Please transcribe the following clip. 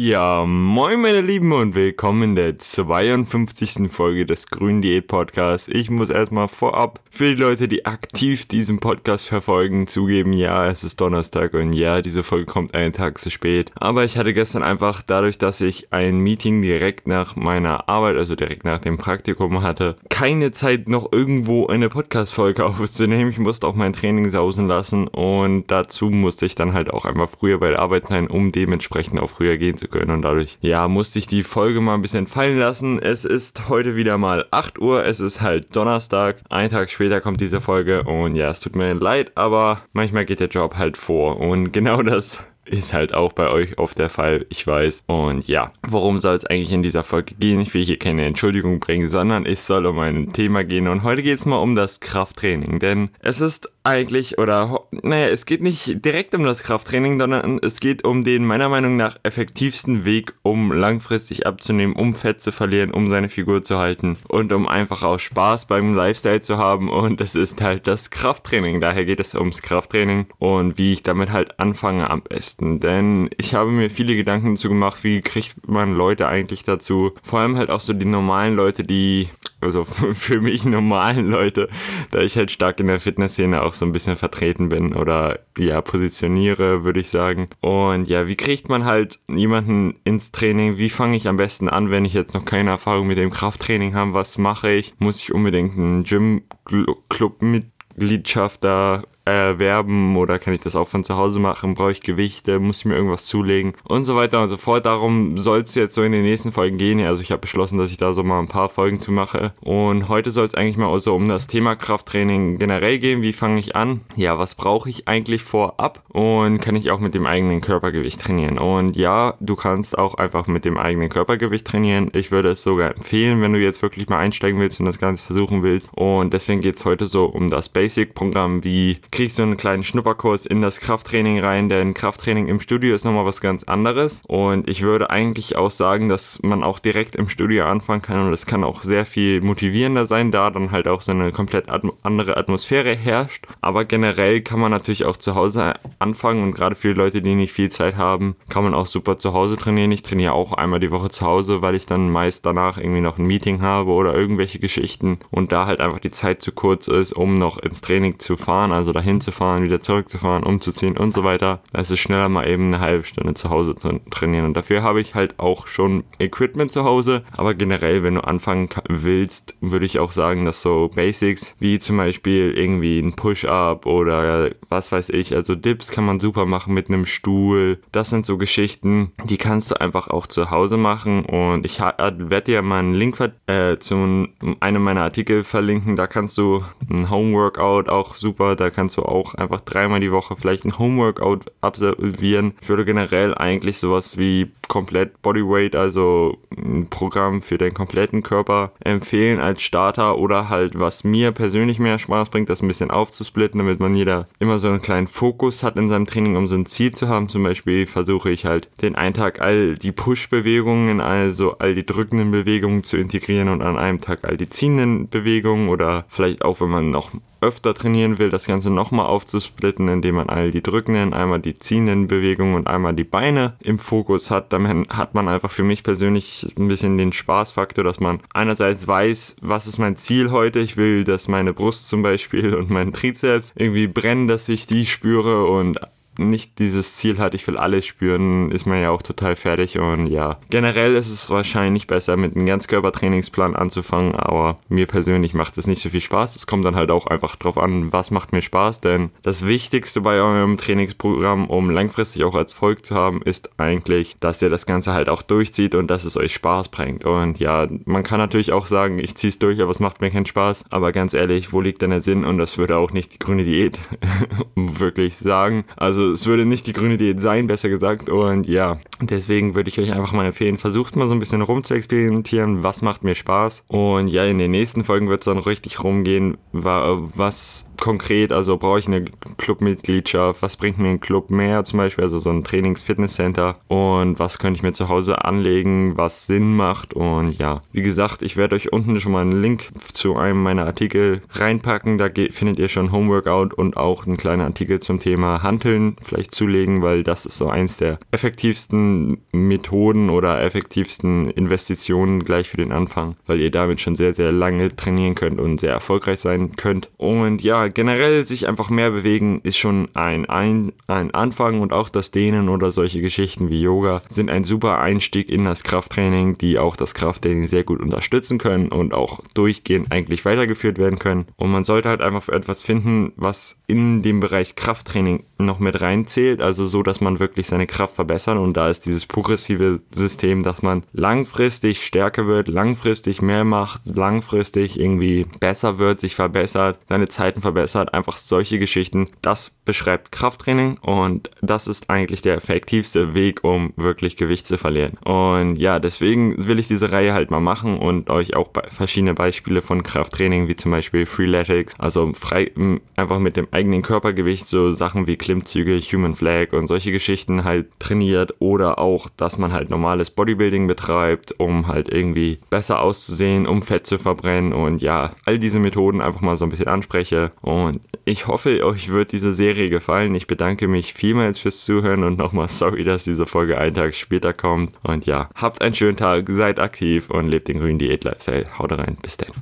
Ja, moin meine Lieben und willkommen in der 52. Folge des Grünen Diät Podcasts. Ich muss erstmal vorab für die Leute, die aktiv diesen Podcast verfolgen, zugeben, ja, es ist Donnerstag und ja, diese Folge kommt einen Tag zu spät. Aber ich hatte gestern einfach dadurch, dass ich ein Meeting direkt nach meiner Arbeit, also direkt nach dem Praktikum hatte, keine Zeit noch irgendwo eine Podcast-Folge aufzunehmen. Ich musste auch mein Training sausen lassen und dazu musste ich dann halt auch einmal früher bei der Arbeit sein, um dementsprechend auch früher gehen zu können. Und dadurch, ja, musste ich die Folge mal ein bisschen fallen lassen. Es ist heute wieder mal 8 Uhr. Es ist halt Donnerstag. Ein Tag später kommt diese Folge. Und ja, es tut mir leid, aber manchmal geht der Job halt vor. Und genau das ist halt auch bei euch oft der Fall, ich weiß. Und ja, worum soll es eigentlich in dieser Folge gehen? Ich will hier keine Entschuldigung bringen, sondern es soll um ein Thema gehen. Und heute geht es mal um das Krafttraining. Denn es ist eigentlich, oder naja, es geht nicht direkt um das Krafttraining, sondern es geht um den meiner Meinung nach effektivsten Weg, um langfristig abzunehmen, um Fett zu verlieren, um seine Figur zu halten und um einfach auch Spaß beim Lifestyle zu haben. Und es ist halt das Krafttraining. Daher geht es ums Krafttraining und wie ich damit halt anfange am besten. Denn ich habe mir viele Gedanken dazu gemacht, wie kriegt man Leute eigentlich dazu, vor allem halt auch so die normalen Leute, die also für mich normalen Leute, da ich halt stark in der Fitnessszene auch so ein bisschen vertreten bin oder ja, positioniere, würde ich sagen. Und ja, wie kriegt man halt jemanden ins Training? Wie fange ich am besten an, wenn ich jetzt noch keine Erfahrung mit dem Krafttraining habe? Was mache ich? Muss ich unbedingt einen Gym-Club Mitgliedschaft da erwerben oder kann ich das auch von zu Hause machen? Brauche ich Gewichte? Muss ich mir irgendwas zulegen? Und so weiter und so fort. Darum soll es jetzt so in den nächsten Folgen gehen. Also ich habe beschlossen, dass ich da so mal ein paar Folgen zu mache. Und heute soll es eigentlich mal so um das Thema Krafttraining generell gehen. Wie fange ich an? Ja, was brauche ich eigentlich vorab? Und kann ich auch mit dem eigenen Körpergewicht trainieren? Und ja, du kannst auch einfach mit dem eigenen Körpergewicht trainieren. Ich würde es sogar empfehlen, wenn du jetzt wirklich mal einsteigen willst und das Ganze versuchen willst. Und deswegen geht es heute so um das Basic-Programm, wie kriegst du einen kleinen Schnupperkurs in das Krafttraining rein, denn Krafttraining im Studio ist nochmal was ganz anderes. Und ich würde eigentlich auch sagen, dass man auch direkt im Studio anfangen kann und es kann auch sehr viel motivierender sein, da dann halt auch so eine komplett atm andere Atmosphäre herrscht. Aber generell kann man natürlich auch zu Hause anfangen und gerade für die Leute, die nicht viel Zeit haben, kann man auch super zu Hause trainieren. Ich trainiere auch einmal die Woche zu Hause, weil ich dann meist danach irgendwie noch ein Meeting habe oder irgendwelche Geschichten und da halt einfach die Zeit zu kurz ist, um noch ins Training zu fahren, also dahin hinzufahren, wieder zurückzufahren, umzuziehen und so weiter. Da ist es schneller mal eben eine halbe Stunde zu Hause zu trainieren. Und dafür habe ich halt auch schon Equipment zu Hause. Aber generell, wenn du anfangen willst, würde ich auch sagen, dass so Basics wie zum Beispiel irgendwie ein Push-Up oder was weiß ich, also Dips kann man super machen mit einem Stuhl. Das sind so Geschichten, die kannst du einfach auch zu Hause machen. Und ich werde dir mal einen Link äh, zu einem meiner Artikel verlinken. Da kannst du ein Homeworkout auch super, da kannst du du auch einfach dreimal die Woche vielleicht ein Homeworkout absolvieren. Ich würde generell eigentlich sowas wie komplett Bodyweight, also ein Programm für den kompletten Körper empfehlen als Starter oder halt was mir persönlich mehr Spaß bringt, das ein bisschen aufzusplitten, damit man jeder immer so einen kleinen Fokus hat in seinem Training, um so ein Ziel zu haben. Zum Beispiel versuche ich halt den einen Tag all die Push-Bewegungen, also all die drückenden Bewegungen zu integrieren und an einem Tag all die ziehenden Bewegungen oder vielleicht auch, wenn man noch öfter trainieren will, das Ganze nochmal aufzusplitten, indem man all die drückenden, einmal die ziehenden Bewegungen und einmal die Beine im Fokus hat. Dann hat man einfach für mich persönlich ein bisschen den Spaßfaktor, dass man einerseits weiß, was ist mein Ziel heute. Ich will, dass meine Brust zum Beispiel und mein Trizeps irgendwie brennen, dass ich die spüre und nicht dieses Ziel hat, ich will alles spüren, ist man ja auch total fertig und ja, generell ist es wahrscheinlich besser mit einem Ganzkörpertrainingsplan anzufangen, aber mir persönlich macht es nicht so viel Spaß. Es kommt dann halt auch einfach drauf an, was macht mir Spaß, denn das Wichtigste bei eurem Trainingsprogramm, um langfristig auch Erfolg zu haben, ist eigentlich, dass ihr das Ganze halt auch durchzieht und dass es euch Spaß bringt. Und ja, man kann natürlich auch sagen, ich ziehe es durch, aber es macht mir keinen Spaß. Aber ganz ehrlich, wo liegt denn der Sinn? Und das würde auch nicht die grüne Diät wirklich sagen. Also es würde nicht die grüne Diät sein, besser gesagt. Und ja, deswegen würde ich euch einfach mal empfehlen, versucht mal so ein bisschen rum zu experimentieren, was macht mir Spaß. Und ja, in den nächsten Folgen wird es dann richtig rumgehen, was konkret, also brauche ich eine Clubmitgliedschaft, was bringt mir ein Club mehr zum Beispiel, also so ein Trainings-Fitness-Center und was könnte ich mir zu Hause anlegen, was Sinn macht und ja, wie gesagt, ich werde euch unten schon mal einen Link zu einem meiner Artikel reinpacken, da findet ihr schon Homeworkout und auch einen kleinen Artikel zum Thema Hanteln vielleicht zulegen, weil das ist so eins der effektivsten Methoden oder effektivsten Investitionen gleich für den Anfang, weil ihr damit schon sehr, sehr lange trainieren könnt und sehr erfolgreich sein könnt. Und ja, generell sich einfach mehr bewegen ist schon ein, ein, ein Anfang und auch das Dehnen oder solche Geschichten wie Yoga sind ein super Einstieg in das Krafttraining, die auch das Krafttraining sehr gut unterstützen können und auch durchgehend eigentlich weitergeführt werden können. Und man sollte halt einfach für etwas finden, was in dem Bereich Krafttraining noch mit reinzählt, also so, dass man wirklich seine Kraft verbessern und da ist dieses progressive System, dass man langfristig stärker wird, langfristig mehr macht, langfristig irgendwie besser wird, sich verbessert, seine Zeiten verbessert, einfach solche Geschichten. Das beschreibt Krafttraining und das ist eigentlich der effektivste Weg, um wirklich Gewicht zu verlieren. Und ja, deswegen will ich diese Reihe halt mal machen und euch auch verschiedene Beispiele von Krafttraining, wie zum Beispiel Freeletics, also frei, einfach mit dem eigenen Körpergewicht so Sachen wie Klimmzüge, Human Flag und solche Geschichten halt trainiert oder auch, dass man halt normales Bodybuilding betreibt, um halt irgendwie besser auszusehen, um Fett zu verbrennen und ja, all diese Methoden einfach mal so ein bisschen anspreche und ich hoffe, euch wird diese Serie gefallen. Ich bedanke mich vielmals fürs Zuhören und nochmal sorry, dass diese Folge einen Tag später kommt und ja, habt einen schönen Tag, seid aktiv und lebt den grünen Diät-Lifestyle. Haut rein, bis dann.